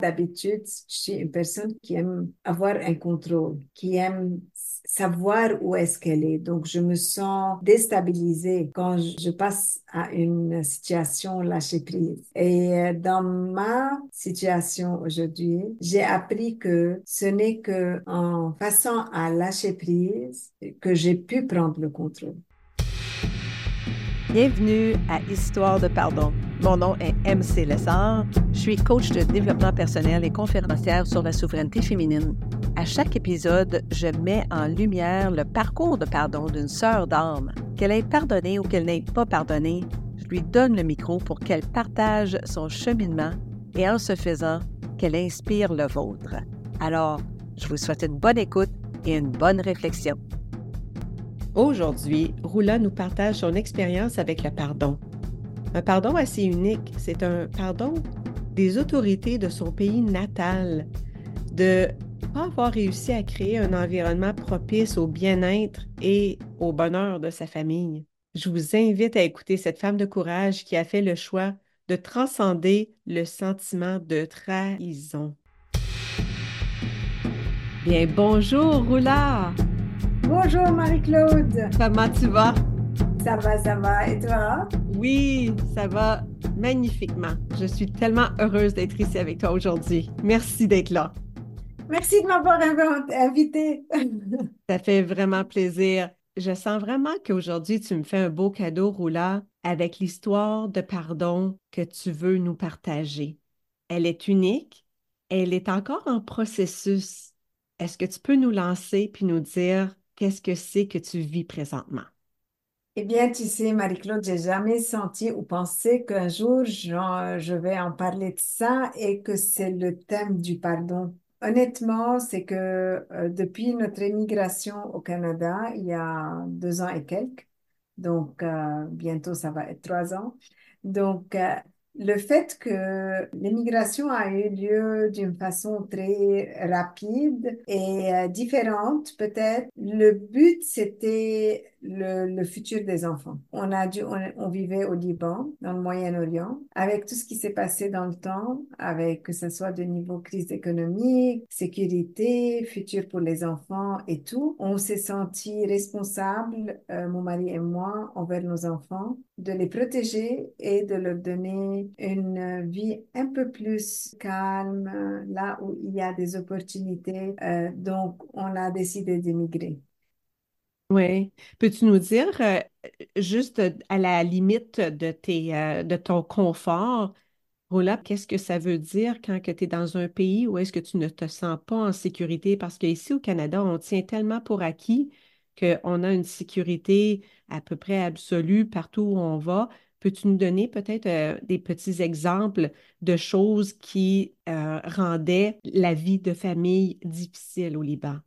D'habitude, je suis une personne qui aime avoir un contrôle, qui aime savoir où est-ce qu'elle est. Donc, je me sens déstabilisée quand je passe à une situation lâcher prise. Et euh, dans ma situation aujourd'hui, j'ai appris que ce n'est que en passant à lâcher prise que j'ai pu prendre le contrôle. Bienvenue à Histoire de pardon. Mon nom est MC Lessard. Suis coach de développement personnel et conférencière sur la souveraineté féminine. À chaque épisode, je mets en lumière le parcours de pardon d'une sœur d'âme. Qu'elle ait pardonné ou qu'elle n'ait pas pardonné, je lui donne le micro pour qu'elle partage son cheminement et en ce faisant, qu'elle inspire le vôtre. Alors, je vous souhaite une bonne écoute et une bonne réflexion. Aujourd'hui, Roula nous partage son expérience avec le pardon. Un pardon assez unique, c'est un pardon des autorités de son pays natal, de pas avoir réussi à créer un environnement propice au bien-être et au bonheur de sa famille. Je vous invite à écouter cette femme de courage qui a fait le choix de transcender le sentiment de trahison. Bien, bonjour Roula! Bonjour Marie-Claude. Comment tu vas? Ça va, ça va. Et toi? Oui, ça va magnifiquement. Je suis tellement heureuse d'être ici avec toi aujourd'hui. Merci d'être là. Merci de m'avoir invité. ça fait vraiment plaisir. Je sens vraiment qu'aujourd'hui, tu me fais un beau cadeau, Roula, avec l'histoire de pardon que tu veux nous partager. Elle est unique. Elle est encore en processus. Est-ce que tu peux nous lancer puis nous dire qu'est-ce que c'est que tu vis présentement? Eh bien, tu sais, Marie-Claude, j'ai jamais senti ou pensé qu'un jour, je vais en parler de ça et que c'est le thème du pardon. Honnêtement, c'est que euh, depuis notre émigration au Canada, il y a deux ans et quelques, donc euh, bientôt ça va être trois ans, donc euh, le fait que l'immigration a eu lieu d'une façon très rapide et euh, différente, peut-être, le but, c'était le, futur des enfants. On a dû, on, vivait au Liban, dans le Moyen-Orient, avec tout ce qui s'est passé dans le temps, avec que ce soit de niveau crise économique, sécurité, futur pour les enfants et tout. On s'est senti responsable, euh, mon mari et moi, envers nos enfants, de les protéger et de leur donner une vie un peu plus calme, là où il y a des opportunités. Euh, donc, on a décidé d'émigrer. Oui. Peux-tu nous dire, euh, juste à la limite euh, de ton confort, Rola, qu'est-ce que ça veut dire quand tu es dans un pays où est-ce que tu ne te sens pas en sécurité? Parce qu'ici au Canada, on tient tellement pour acquis qu'on a une sécurité à peu près absolue partout où on va. Peux-tu nous donner peut-être euh, des petits exemples de choses qui rendaient la vie de famille difficile au Liban?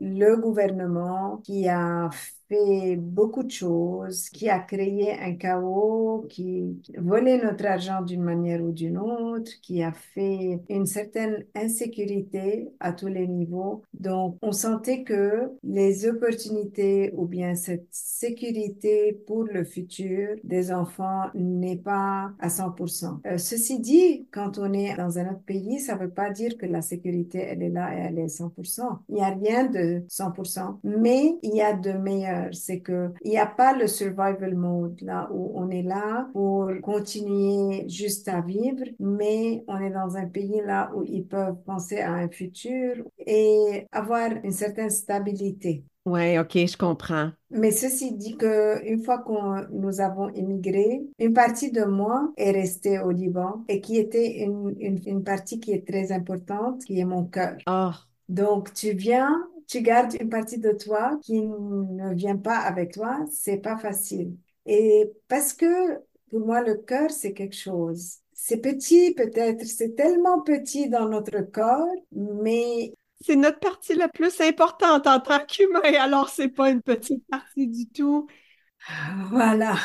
le gouvernement qui a fait beaucoup de choses, qui a créé un chaos, qui volait notre argent d'une manière ou d'une autre, qui a fait une certaine insécurité à tous les niveaux. Donc, on sentait que les opportunités ou bien cette sécurité pour le futur des enfants n'est pas à 100%. Euh, ceci dit, quand on est dans un autre pays, ça ne veut pas dire que la sécurité, elle est là et elle est 100%. Il n'y a rien de 100%, mais il y a de meilleurs c'est que il n'y a pas le survival mode là où on est là pour continuer juste à vivre, mais on est dans un pays là où ils peuvent penser à un futur et avoir une certaine stabilité. Oui, OK, je comprends. Mais ceci dit que une fois que nous avons immigré, une partie de moi est restée au Liban et qui était une, une, une partie qui est très importante, qui est mon cœur. Oh. Donc, tu viens tu gardes une partie de toi qui ne vient pas avec toi, c'est pas facile. Et parce que pour moi, le cœur, c'est quelque chose. C'est petit peut-être, c'est tellement petit dans notre corps, mais c'est notre partie la plus importante en tant qu'humain, alors c'est pas une petite partie du tout. Voilà.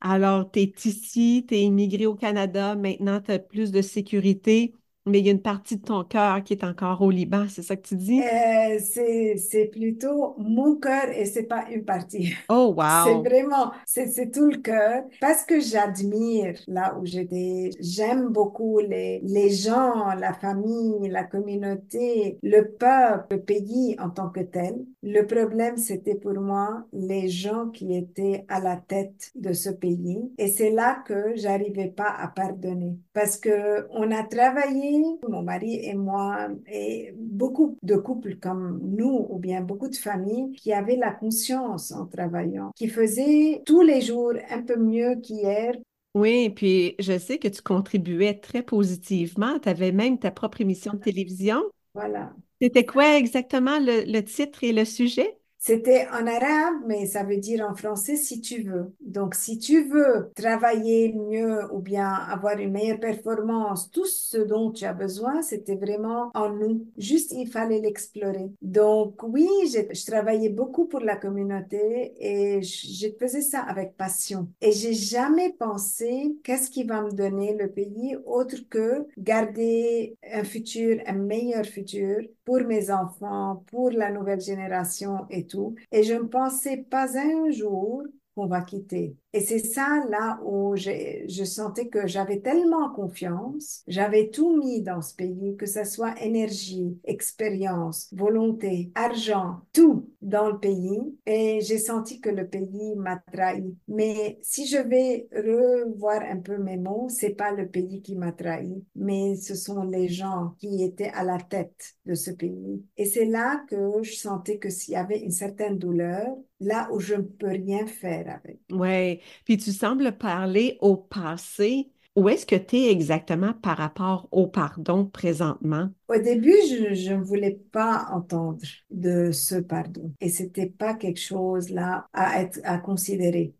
Alors, tu es ici, tu es immigré au Canada, maintenant tu as plus de sécurité, Mais il y a une partie de ton cœur qui est encore au Liban, c'est ça que tu dis? Euh, c'est, plutôt mon cœur et c'est pas une partie. Oh, C'est wow. vraiment, c'est, c'est tout le cœur parce que j'admire là où j'étais. J'aime beaucoup les, les gens, la famille, la communauté, le peuple, le pays en tant que tel. Le problème, c'était pour moi les gens qui étaient à la tête de ce pays. Et c'est là que j'arrivais pas à pardonner parce que on a travaillé, mon mari et moi, et beaucoup de couples comme nous, ou bien beaucoup de familles qui avaient la conscience en travaillant, qui faisaient tous les jours un peu mieux qu'hier. Oui, puis je sais que tu contribuais très positivement. Tu avais même ta propre émission de télévision. Voilà. C'était quoi exactement le, le titre et le sujet? C'était en arabe, mais ça veut dire en français si tu veux. Donc, si tu veux travailler mieux ou bien avoir une meilleure performance, tout ce dont tu as besoin, c'était vraiment en nous. Juste, il fallait l'explorer. Donc, oui, je, travaillais beaucoup pour la communauté et je, je faisais ça avec passion. Et j'ai jamais pensé qu'est-ce qui va me donner le pays autre que garder un futur, un meilleur futur pour mes enfants, pour la nouvelle génération et tout. Et je ne pensais pas un jour qu'on va quitter. Et c'est ça là où je sentais que j'avais tellement confiance, j'avais tout mis dans ce pays, que ce soit énergie, expérience, volonté, argent, tout dans le pays. Et j'ai senti que le pays m'a trahi. Mais si je vais revoir un peu mes mots, c'est pas le pays qui m'a trahi, mais ce sont les gens qui étaient à la tête de ce pays. Et c'est là que je sentais que s'il y avait une certaine douleur, là où je ne peux rien faire avec. Oui. Puis tu sembles parler au passé. Où est-ce que tu es exactement par rapport au pardon présentement? Au début, je, ne voulais pas entendre de ce pardon. Et c'était pas quelque chose là à être, à considérer.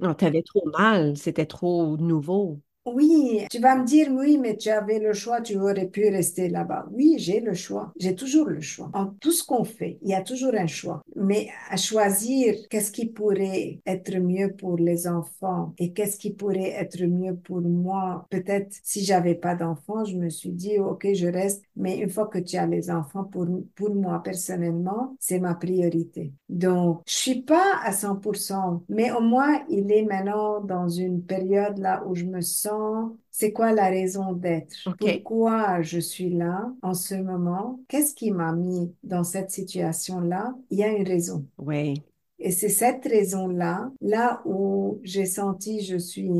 Non, t'avais trop mal, c'était trop nouveau. Oui, tu vas me dire, oui, mais tu avais le choix, tu aurais pu rester là-bas. Oui, j'ai le choix. J'ai toujours le choix. En tout ce qu'on fait, il y a toujours un choix. Mais à choisir qu'est-ce qui pourrait être mieux pour les enfants et qu'est-ce qui pourrait être mieux pour moi? Peut-être si j'avais pas d'enfants, je me suis dit, OK, je reste. Mais une fois que tu as les enfants, pour, pour moi personnellement, c'est ma priorité. Donc, je suis pas à 100%, mais au moins, il est maintenant dans une période là où je me sens c'est quoi la raison d'être? Pourquoi je suis là en ce moment? Qu'est-ce qui m'a mis dans cette situation-là? Il y a une raison. Oui. Et c'est cette raison-là, là où j'ai senti je suis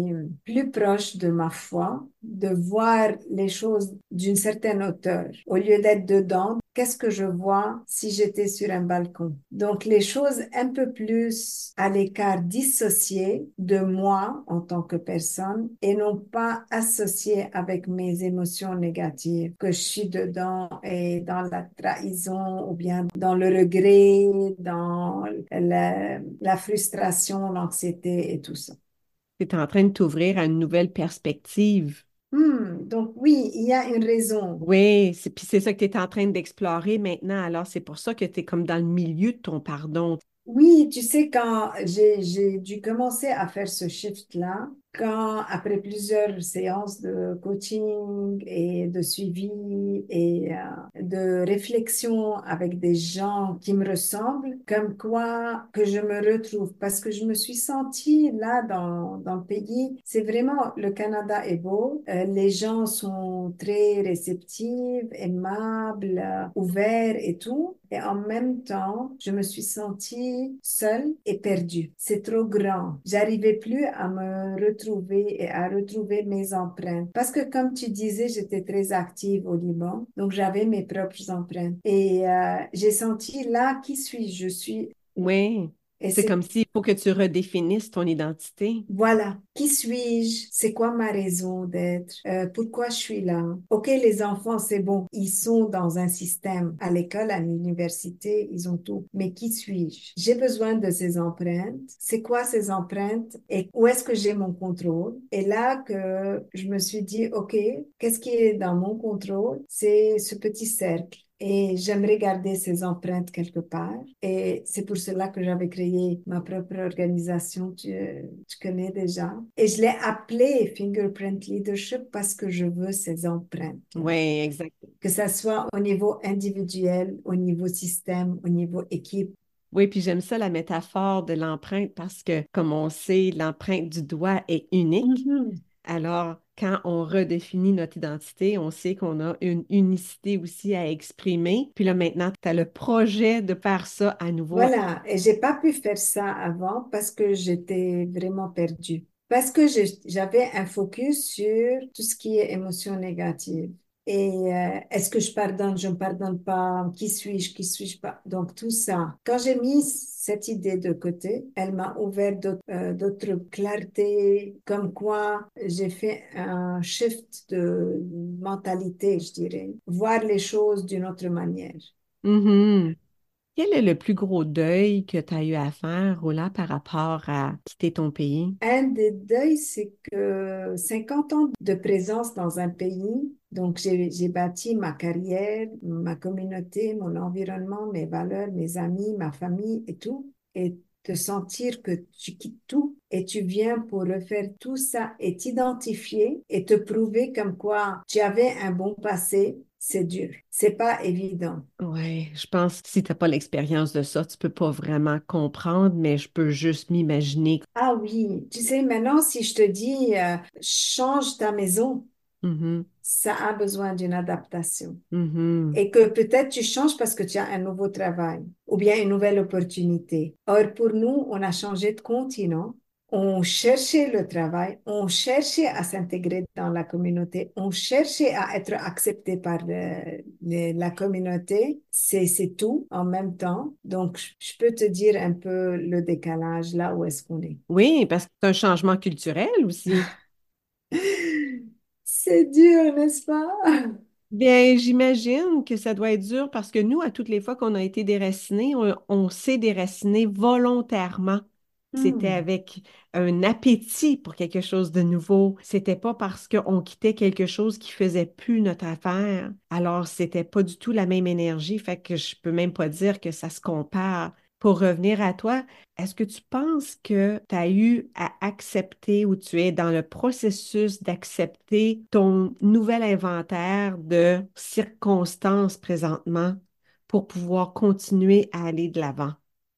plus proche de ma foi, de voir les choses d'une certaine hauteur. Au lieu d'être dedans, qu'est-ce que je vois si j'étais sur un balcon? Donc les choses un peu plus à l'écart, dissociées de moi en tant que personne et non pas associées avec mes émotions négatives, que je suis dedans et dans la trahison ou bien dans le regret, dans la, la frustration, l'anxiété et tout ça. Tu es en train de t'ouvrir à une nouvelle perspective. Hmm, donc oui, il y a une raison. Oui, c'est, puis c'est ça que tu es en train d'explorer maintenant. Alors, c'est pour ça que tu es comme dans le milieu de ton pardon. Oui, tu sais, quand j'ai, j'ai dû commencer à faire ce shift-là, quand après plusieurs séances de coaching et de suivi et euh, de réflexion avec des gens qui me ressemblent, comme quoi que je me retrouve, parce que je me suis sentie là dans, dans le pays, c'est vraiment, le Canada est beau, euh, les gens sont très réceptifs, aimables, euh, ouverts et tout. Et en même temps, je me suis sentie seule et perdue. C'est trop grand. J'arrivais plus à me retrouver et à retrouver mes empreintes. Parce que comme tu disais, j'étais très active au Liban. Donc j'avais mes propres empreintes. Et euh, j'ai senti là, qui suis-je? Je suis... Oui, c'est c'est comme s'il faut que tu redéfinisses ton identité. Voilà, qui suis-je? C'est quoi ma raison d'être? Euh, pourquoi je suis là? Ok, les enfants, c'est bon, ils sont dans un système, à l'école, à l'université, ils ont tout. Mais qui suis-je? J'ai besoin de ces empreintes. C'est quoi ces empreintes? Et où est-ce que j'ai mon contrôle? Et là que je me suis dit, ok, qu'est-ce qui est dans mon contrôle? C'est ce petit cercle et j'aimerais garder ces empreintes quelque part. Et c'est pour cela que j'avais créé ma propre organisation, tu, tu connais déjà. Et je l'ai appelée Fingerprint Leadership parce que je veux ces empreintes. Oui, exact. Que ça soit au niveau individuel, au niveau système, au niveau équipe. Oui, puis j'aime ça la métaphore de l'empreinte parce que, comme on sait, l'empreinte du doigt est unique. Mhm. Alors, quand on redéfinit notre identité, on sait qu'on a une unicité aussi à exprimer. Puis là, maintenant, tu as le projet de faire ça à nouveau. Voilà, et j'ai pas pu faire ça avant parce que j'étais vraiment perdue. Parce que j'avais un focus sur tout ce qui est émotion négative. Et euh, est-ce que je pardonne, je ne pardonne pas, qui suis-je, qui suis-je pas? Donc tout ça. Quand j'ai mis cette idée de côté, elle m'a ouvert d'autres euh, clartés, comme quoi j'ai fait un shift de mentalité, je dirais, voir les choses d'une autre manière. Mhm. Quel est le plus gros deuil que tu as eu à faire, Rola, par rapport à quitter ton pays? Un des deuils, c'est que 50 ans de présence dans un pays, donc j'ai bâti ma carrière, ma communauté, mon environnement, mes valeurs, mes amis, ma famille et tout, et te sentir que tu quittes tout et tu viens pour refaire tout ça et t'identifier et te prouver comme quoi tu avais un bon passé, c'est dur. C'est pas évident. Oui, je pense que si tu n'as pas l'expérience de ça, tu peux pas vraiment comprendre, mais je peux juste m'imaginer. Ah oui, tu sais, maintenant, si je te dis, euh, change ta maison, Mhm, ça a besoin d'une adaptation. mhm. Et que peut-être tu changes parce que tu as un nouveau travail ou bien une nouvelle opportunité. Or, pour nous, on a changé de continent. On cherchait le travail, on cherchait à s'intégrer dans la communauté, on cherchait à être accepté par le- le- la communauté. C'est, tout en même temps. Donc, je je peux te dire un peu le décalage là où est-ce qu'on est. Oui, parce que c'est un changement culturel aussi. C'est dur, n'est-ce pas? Bien, j'imagine que ça doit être dur parce que nous, à toutes les fois qu'on a été déracinés, on, on s'est déraciné volontairement. C'était Hmm. avec un appétit pour quelque chose de nouveau. C'était pas parce qu'on quittait quelque chose qui faisait plus notre affaire. Alors, c'était pas du tout la même énergie. Fait que je peux même pas dire que ça se compare. Pour revenir à toi, est-ce que tu penses que tu as eu à accepter ou tu es dans le processus d'accepter ton nouvel inventaire de circonstances présentement pour pouvoir continuer à aller de l'avant?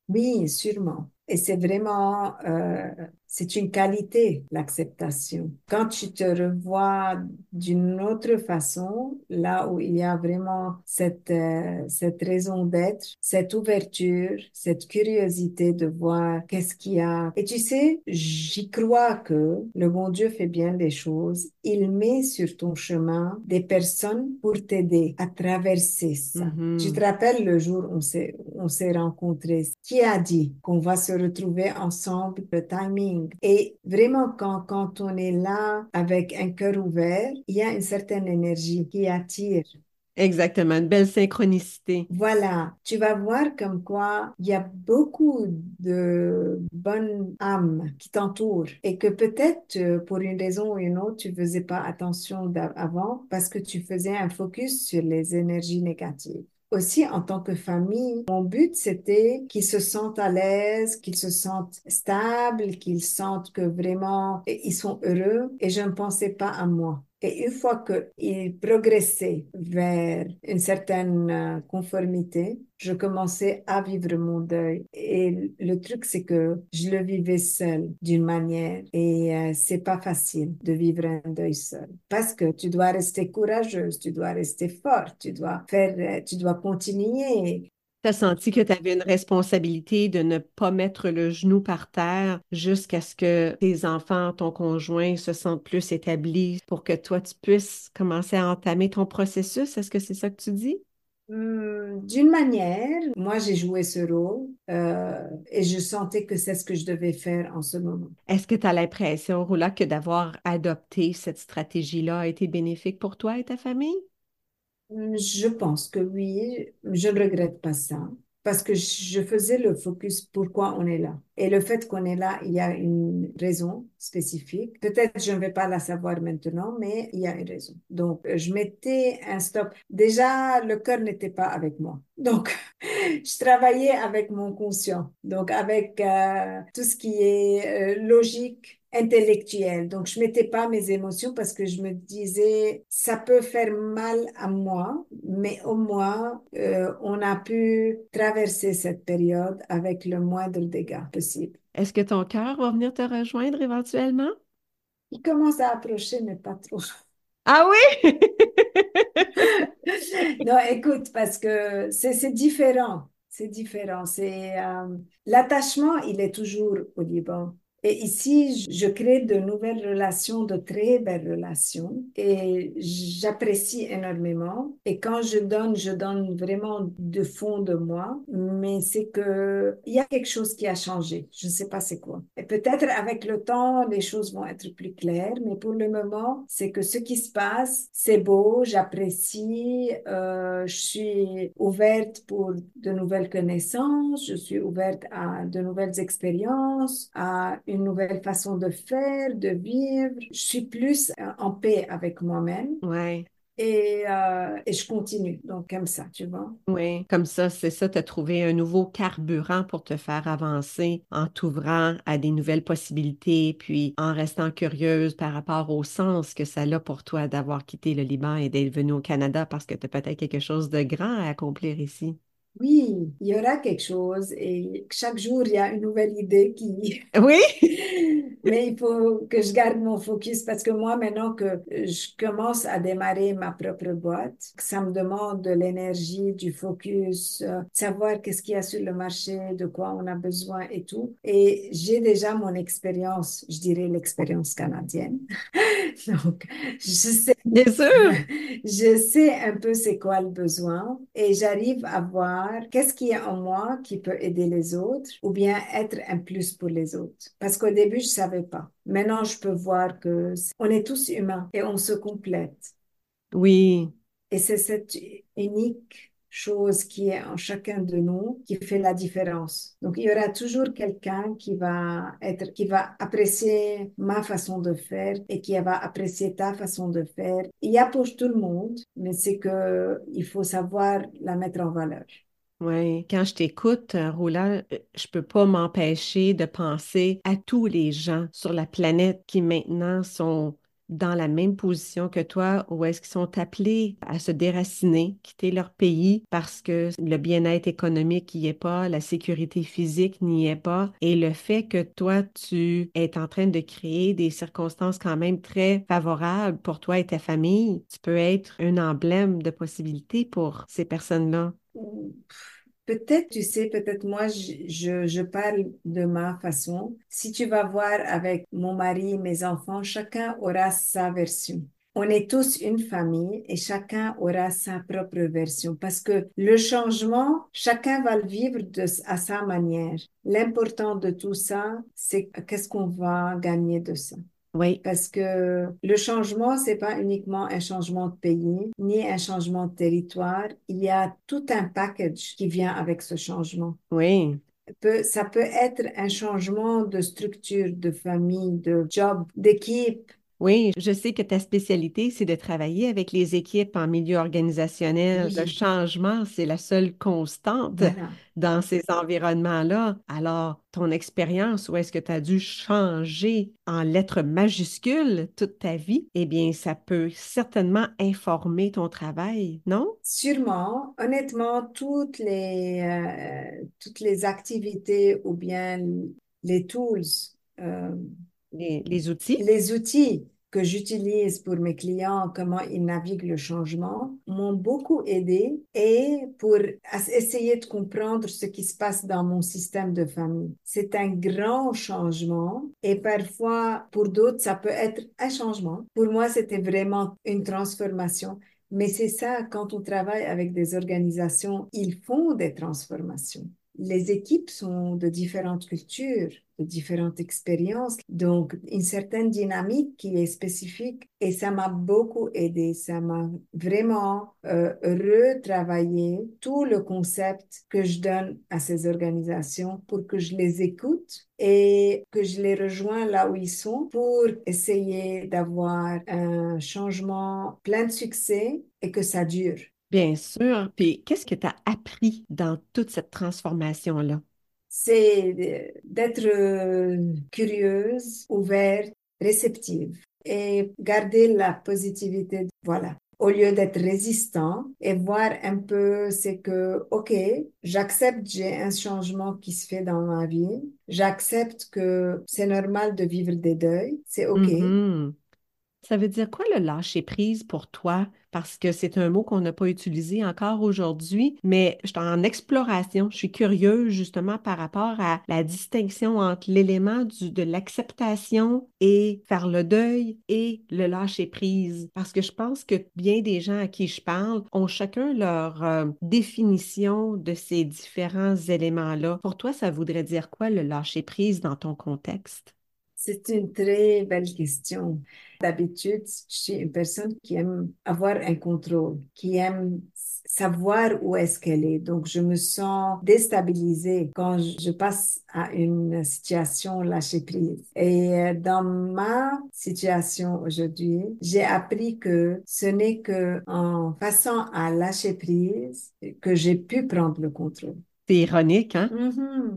Oui, sûrement. Et c'est vraiment, euh, c'est une qualité, l'acceptation. Quand tu te revois d'une autre façon, là où il y a vraiment cette, euh, cette raison d'être, cette ouverture, cette curiosité de voir qu'est-ce qu'il y a. Et tu sais, j'y crois que le bon Dieu fait bien les choses. Il met sur ton chemin des personnes pour t'aider à traverser ça. Tu te rappelles le jour où on s'est, on s'est rencontrés? Qui a dit qu'on va se retrouver ensemble, le timing? Et vraiment, quand, quand on est là avec un cœur ouvert, il y a une certaine énergie qui attire. Exactement, une belle synchronicité. Voilà, tu vas voir comme quoi il y a beaucoup de bonnes âmes qui t'entourent et que peut-être euh, pour une raison ou une autre, tu faisais pas attention avant parce que tu faisais un focus sur les énergies négatives. Aussi, en tant que famille, mon but, c'était qu'ils se sentent à l'aise, qu'ils se sentent stables, qu'ils sentent que vraiment ils sont heureux et je ne pensais pas à moi. Et une fois qu'ils progressaient vers une certaine euh, conformité, je commençais à vivre mon deuil. Et le truc, c'est que je le vivais seul d'une manière. Et euh, c'est pas facile de vivre un deuil seul. Parce que tu dois rester courageuse, tu dois rester forte, tu dois faire, euh, tu dois continuer. Tu as senti que tu avais une responsabilité de ne pas mettre le genou par terre jusqu'à ce que tes enfants, ton conjoint se sentent plus établis pour que toi, tu puisses commencer à entamer ton processus? Est-ce que c'est ça que tu dis? Hum, D'une manière, moi j'ai joué ce rôle euh, et je sentais que c'est ce que je devais faire en ce moment. Est-ce que tu as l'impression, Rola, que d'avoir adopté cette stratégie-là a été bénéfique pour toi et ta famille? Je pense que oui, je ne regrette pas ça parce que je faisais le focus pourquoi on est là. Et le fait qu'on est là, il y a une raison spécifique. Peut-être je ne vais pas la savoir maintenant, mais il y a une raison. Donc, je mettais un stop. Déjà, le cœur n'était pas avec moi. Donc, je travaillais avec mon conscient. Donc, avec euh, tout ce qui est euh, logique, intellectuelle. Donc, je mettais pas mes émotions parce que je me disais, ça peut faire mal à moi, mais au moins, euh, on a pu traverser cette période avec le moindre dégât possible. Est-ce que ton cœur va venir te rejoindre éventuellement? Il commence à approcher, mais pas trop. Ah oui? non, écoute, parce que c'est différent. C'est différent. C'est euh, l'attachement, il est toujours au Liban. Et ici, je crée de nouvelles relations, de très belles relations et j'apprécie énormément. Et quand je donne, je donne vraiment de fond de moi, mais c'est que il y a quelque chose qui a changé. Je ne sais pas c'est quoi. Et peut-être avec le temps, les choses vont être plus claires, mais pour le moment, c'est que ce qui se passe, c'est beau, j'apprécie, euh, je suis ouverte pour de nouvelles connaissances, je suis ouverte à de nouvelles expériences, à une nouvelle façon de faire, de vivre. Je suis plus euh, en paix avec moi-même. Ouais. Et, euh, et, je continue, donc comme ça, tu vois. Oui, comme ça, c'est ça, tu as trouvé un nouveau carburant pour te faire avancer en t'ouvrant à des nouvelles possibilités, puis en restant curieuse par rapport au sens que ça a pour toi d'avoir quitté le Liban et d'être venu au Canada parce que tu as peut-être quelque chose de grand à accomplir ici. Oui, il y aura quelque chose et chaque jour, il y a une nouvelle idée qui... Oui. Mais il faut que je garde mon focus parce que moi, maintenant que je commence à démarrer ma propre boîte, ça me demande de l'énergie, du focus, euh, savoir qu'est-ce qu'il y a sur le marché, de quoi on a besoin et tout. Et j'ai déjà mon expérience, je dirais l'expérience canadienne. Donc, je sais... Bien sûr. Je sais un peu c'est quoi le besoin et j'arrive à voir qu'est-ce qui est en moi qui peut aider les autres ou bien être un plus pour les autres? Parce qu'au début, je savais pas. Maintenant, je peux voir que on est tous humains et on se complète. Oui. Et c'est cette unique chose qui est en chacun de nous qui fait la différence. Donc, il y aura toujours quelqu'un qui va être, qui va apprécier ma façon de faire et qui va apprécier ta façon de faire. Il y a pour tout le monde, mais c'est que il faut savoir la mettre en valeur. Oui, quand je t'écoute, euh, Roland, euh, je peux pas m'empêcher de penser à tous les gens sur la planète qui maintenant sont dans la même position que toi ou est-ce qu'ils sont appelés à se déraciner, quitter leur pays parce que le bien-être économique n'y est pas, la sécurité physique n'y est pas et le fait que toi, tu es en train de créer des circonstances quand même très favorables pour toi et ta famille, tu peux être un emblème de possibilités pour ces personnes-là. Peut-être, tu sais, peut-être moi, je, parle de ma façon. Si tu vas voir avec mon mari, mes enfants, chacun aura sa version. On est tous une famille et chacun aura sa propre version parce que le changement, chacun va le vivre à sa manière. L'important de tout ça, c'est qu'est-ce qu'on va gagner de ça. Oui. Parce que le changement, c'est pas uniquement un changement de pays, ni un changement de territoire. Il y a tout un package qui vient avec ce changement. Oui. ça peut être un changement de structure, de famille, de job, d'équipe, oui, je sais que ta spécialité, c'est de travailler avec les équipes en milieu organisationnel. Le changement, c'est la seule constante dans ces environnements-là. Alors, ton expérience, où est-ce que tu as dû changer en lettres majuscules toute ta vie, eh bien, ça peut certainement informer ton travail, non? Sûrement. Honnêtement, toutes les, euh, toutes les activités ou bien les tools, euh, les, outils? Outils que j'utilise pour mes clients, comment ils naviguent le changement, m'ont beaucoup aidé et pour essayer de comprendre ce qui se passe dans mon système de famille. C'est un grand changement et parfois pour d'autres, ça peut être un changement. Pour moi, c'était vraiment une transformation. Mais c'est ça, quand on travaille avec des organisations, ils font des transformations. Les équipes sont de différentes cultures, différentes expériences. Donc, une certaine dynamique qui est spécifique et ça m'a beaucoup aidé. Ça m'a vraiment euh, retravaillé tout le concept que je donne à ces organisations pour que je les écoute et que je les rejoins là où ils sont pour essayer d'avoir un changement plein de succès et que ça dure. Bien sûr. Puis, qu'est-ce que tu as appris dans toute cette transformation-là? C'est d'être euh, curieuse, ouverte, réceptive et garder la positivité. Voilà. Au lieu d'être résistant et voir un peu, c'est que, OK, j'accepte, j'ai un changement qui se fait dans ma vie. J'accepte que c'est normal de vivre des deuils. C'est OK. Mhm. Ça veut dire quoi le lâcher prise pour toi? Parce que c'est un mot qu'on n'a pas utilisé encore aujourd'hui, mais je suis en exploration. Je suis curieuse justement par rapport à la distinction entre l'élément de l'acceptation et faire le deuil et le lâcher prise. Parce que je pense que bien des gens à qui je parle ont chacun leur euh, définition de ces différents éléments-là. Pour toi, ça voudrait dire quoi le lâcher prise dans ton contexte? C'est une très belle question. D'habitude, je suis une personne qui aime avoir un contrôle, qui aime savoir où est-ce qu'elle est. Donc, je me sens déstabilisée quand je passe à une situation lâcher prise. Et euh, dans ma situation aujourd'hui, j'ai appris que ce n'est que en passant à lâcher prise que j'ai pu prendre le contrôle. C'est ironique, hein?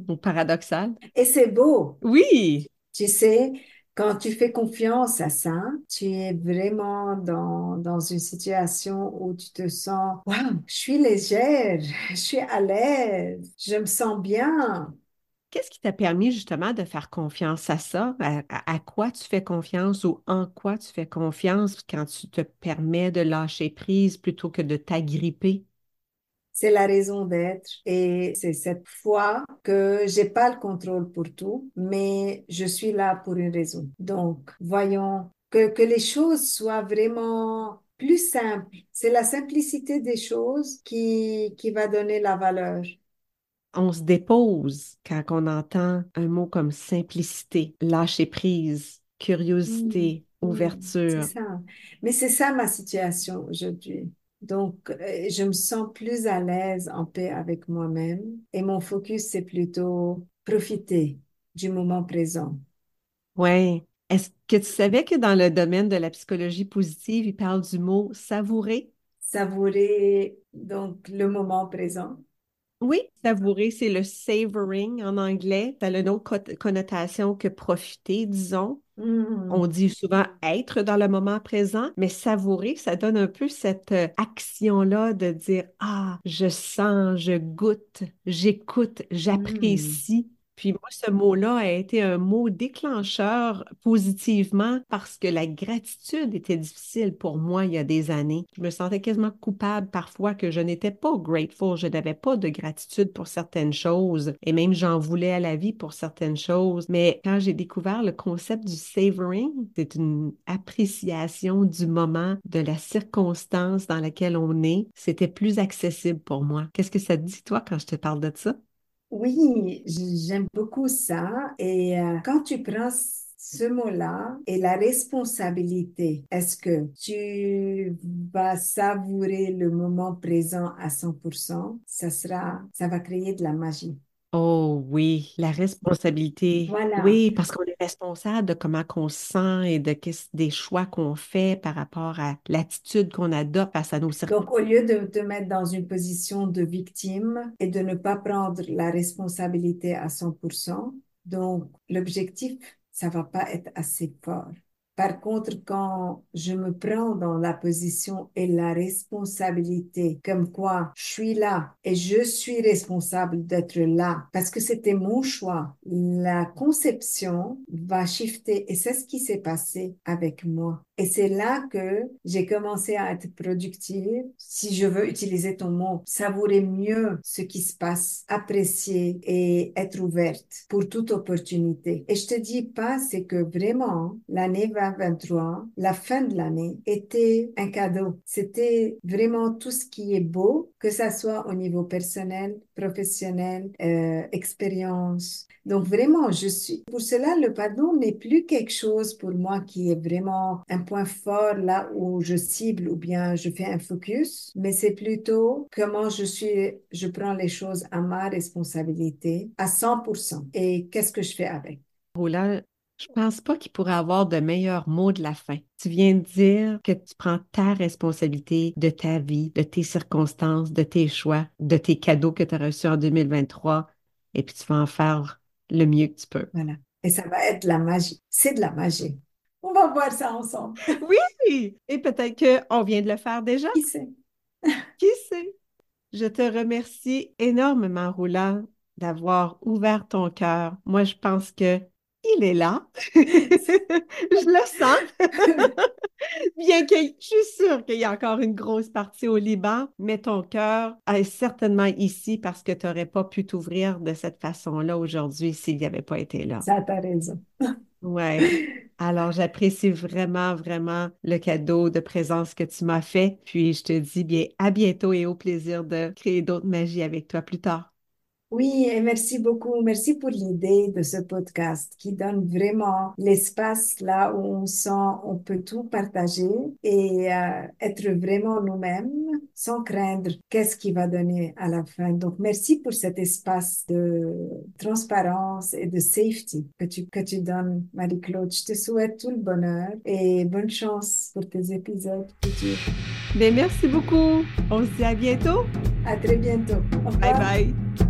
Ou paradoxal. Et c'est beau. Oui, Tu sais, quand tu fais confiance à ça, tu es vraiment dans, une situation où tu te sens, waouh, je suis légère, je suis à l'aise, je me sens bien. Qu'est-ce qui t'a permis justement de faire confiance à ça? À quoi tu fais confiance ou en quoi tu fais confiance quand tu te permets de lâcher prise plutôt que de t'agripper? C'est la raison d'être et c'est cette foi que j'ai pas le contrôle pour tout, mais je suis là pour une raison. Donc, voyons que, que les choses soient vraiment plus simples. C'est la simplicité des choses qui, qui va donner la valeur. On se dépose quand on entend un mot comme simplicité, lâcher prise, curiosité, hmm, c'est ouverture. ça. Mais c'est ça ma situation aujourd'hui. Donc, euh, je me sens plus à l'aise, en paix avec moi-même et mon focus, c'est plutôt profiter du moment présent. Ouais. Est-ce que tu savais que dans le domaine de la psychologie positive, il parle du mot savourer? Savourer donc le moment présent. Oui, savourer, c'est le savoring en anglais. Ça a une autre connotation que profiter, disons. On Hmm, dit souvent être dans le moment présent, mais savourer, ça donne un peu cette euh, action-là de dire, ah, je sens, je goûte, j'écoute, hmm. j'apprécie. Puis moi, ce mot-là a été un mot déclencheur positivement parce que la gratitude était difficile pour moi il y a des années. Je me sentais quasiment coupable parfois que je n'étais pas grateful, je n'avais pas de gratitude pour certaines choses et même j'en voulais à la vie pour certaines choses. Mais quand j'ai découvert le concept du savoring, c'est une appréciation du moment, de la circonstance dans laquelle on est, c'était plus accessible pour moi. Qu'est-ce que ça te dit, toi, quand je te parle de ça? Oui, j'aime beaucoup ça. Et euh, quand tu prends ce mot-là et la responsabilité, est-ce que tu vas savourer le moment présent à 100%? Ça sera, ça va créer de la magie. Oh oui, la responsabilité. Voilà. Oui, parce qu'on est responsable de comment qu'on se sent et de qu'est-ce- des choix qu'on fait par rapport à l'attitude qu'on adopte face à nos Donc, circonstances. au lieu de te mettre dans une position de victime et de ne pas prendre la responsabilité à 100%, donc l'objectif, ça va pas être assez fort. Par contre, quand je me prends dans la position et la responsabilité, comme quoi je suis là et je suis responsable d'être là parce que c'était mon choix, la conception va shifter et c'est ce qui s'est passé avec moi. Et c'est là que j'ai commencé à être productive. Si je veux utiliser ton mot, savourer mieux ce qui se passe, apprécier et être ouverte pour toute opportunité. Et je te dis pas, c'est que vraiment, l'année va 2023, la fin de l'année, était un cadeau. C'était vraiment tout ce qui est beau, que ça soit au niveau personnel, professionnel, euh, expérience. Donc vraiment, je suis pour cela le pardon n'est plus quelque chose pour moi qui est vraiment un point fort là où je cible ou bien je fais un focus, mais c'est plutôt comment je suis, je prends les choses à ma responsabilité à 100% et qu'est-ce que je fais avec? Roland, je pense pas qu'il pourrait avoir de meilleurs mots de la fin. Tu viens de dire que tu prends ta responsabilité de ta vie, de tes circonstances, de tes choix, de tes cadeaux que tu as reçus en 2023 et puis tu vas en faire le mieux que tu peux. Voilà. Et ça va être la magie. C'est de la magie. On va voir ça ensemble. oui! Et peut-être qu'on vient de le faire déjà. Qui sait? Qui sait? Je te remercie énormément, Roland, d'avoir ouvert ton cœur. Moi, je pense que il est là. je le sens. Bien que je suis sûre qu'il y a encore une grosse partie au Liban, mais ton cœur est certainement ici parce que tu n'aurais pas pu t'ouvrir de cette façon-là aujourd'hui s'il n'y avait pas été là. Ça, t'as raison. Oui. Alors, j'apprécie vraiment, vraiment le cadeau de présence que tu m'as fait. Puis, je te dis bien à bientôt et au plaisir de créer d'autres magies avec toi plus tard. Oui, et merci beaucoup. Merci pour l'idée de ce podcast qui donne vraiment l'espace là où on sent on peut tout partager et euh, être vraiment nous-mêmes sans craindre qu'est-ce qui va donner à la fin. Donc, merci pour cet espace de transparence et de safety que tu, que tu donnes, Marie-Claude. Je te souhaite tout le bonheur et bonne chance pour tes épisodes futurs. Bien, merci beaucoup. On se dit à bientôt. À très bientôt. Bye bye.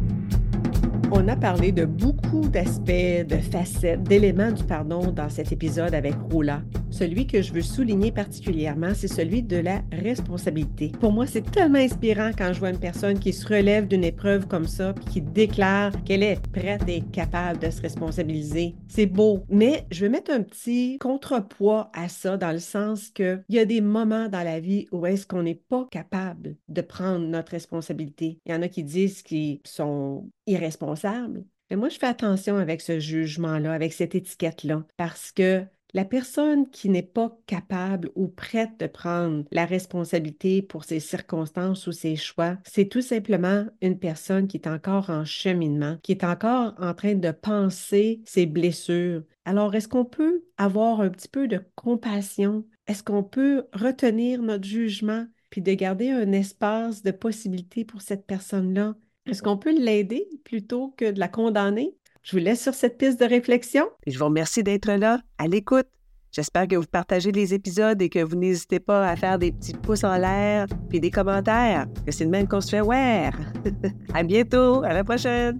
On a parlé de beaucoup d'aspects, de facettes, d'éléments du pardon dans cet épisode avec Roula. Celui que je veux souligner particulièrement, c'est celui de la responsabilité. Pour moi, c'est tellement inspirant quand je vois une personne qui se relève d'une épreuve comme ça, puis qui déclare qu'elle est prête et capable de se responsabiliser. C'est beau. Mais je veux mettre un petit contrepoids à ça dans le sens qu'il y a des moments dans la vie où est-ce qu'on n'est pas capable de prendre notre responsabilité. Il y en a qui disent qu'ils sont irresponsable. Mais moi, je fais attention avec ce jugement-là, avec cette étiquette-là, parce que la personne qui n'est pas capable ou prête de prendre la responsabilité pour ses circonstances ou ses choix, c'est tout simplement une personne qui est encore en cheminement, qui est encore en train de penser ses blessures. Alors, est-ce qu'on peut avoir un petit peu de compassion? Est-ce qu'on peut retenir notre jugement puis de garder un espace de possibilité pour cette personne-là? Est-ce qu'on peut l'aider plutôt que de la condamner? Je vous laisse sur cette piste de réflexion. Et je vous remercie d'être là, à l'écoute. J'espère que vous partagez les épisodes et que vous n'hésitez pas à faire des petits pouces en l'air puis des commentaires, que c'est le même qu'on se fait à bientôt, à la prochaine.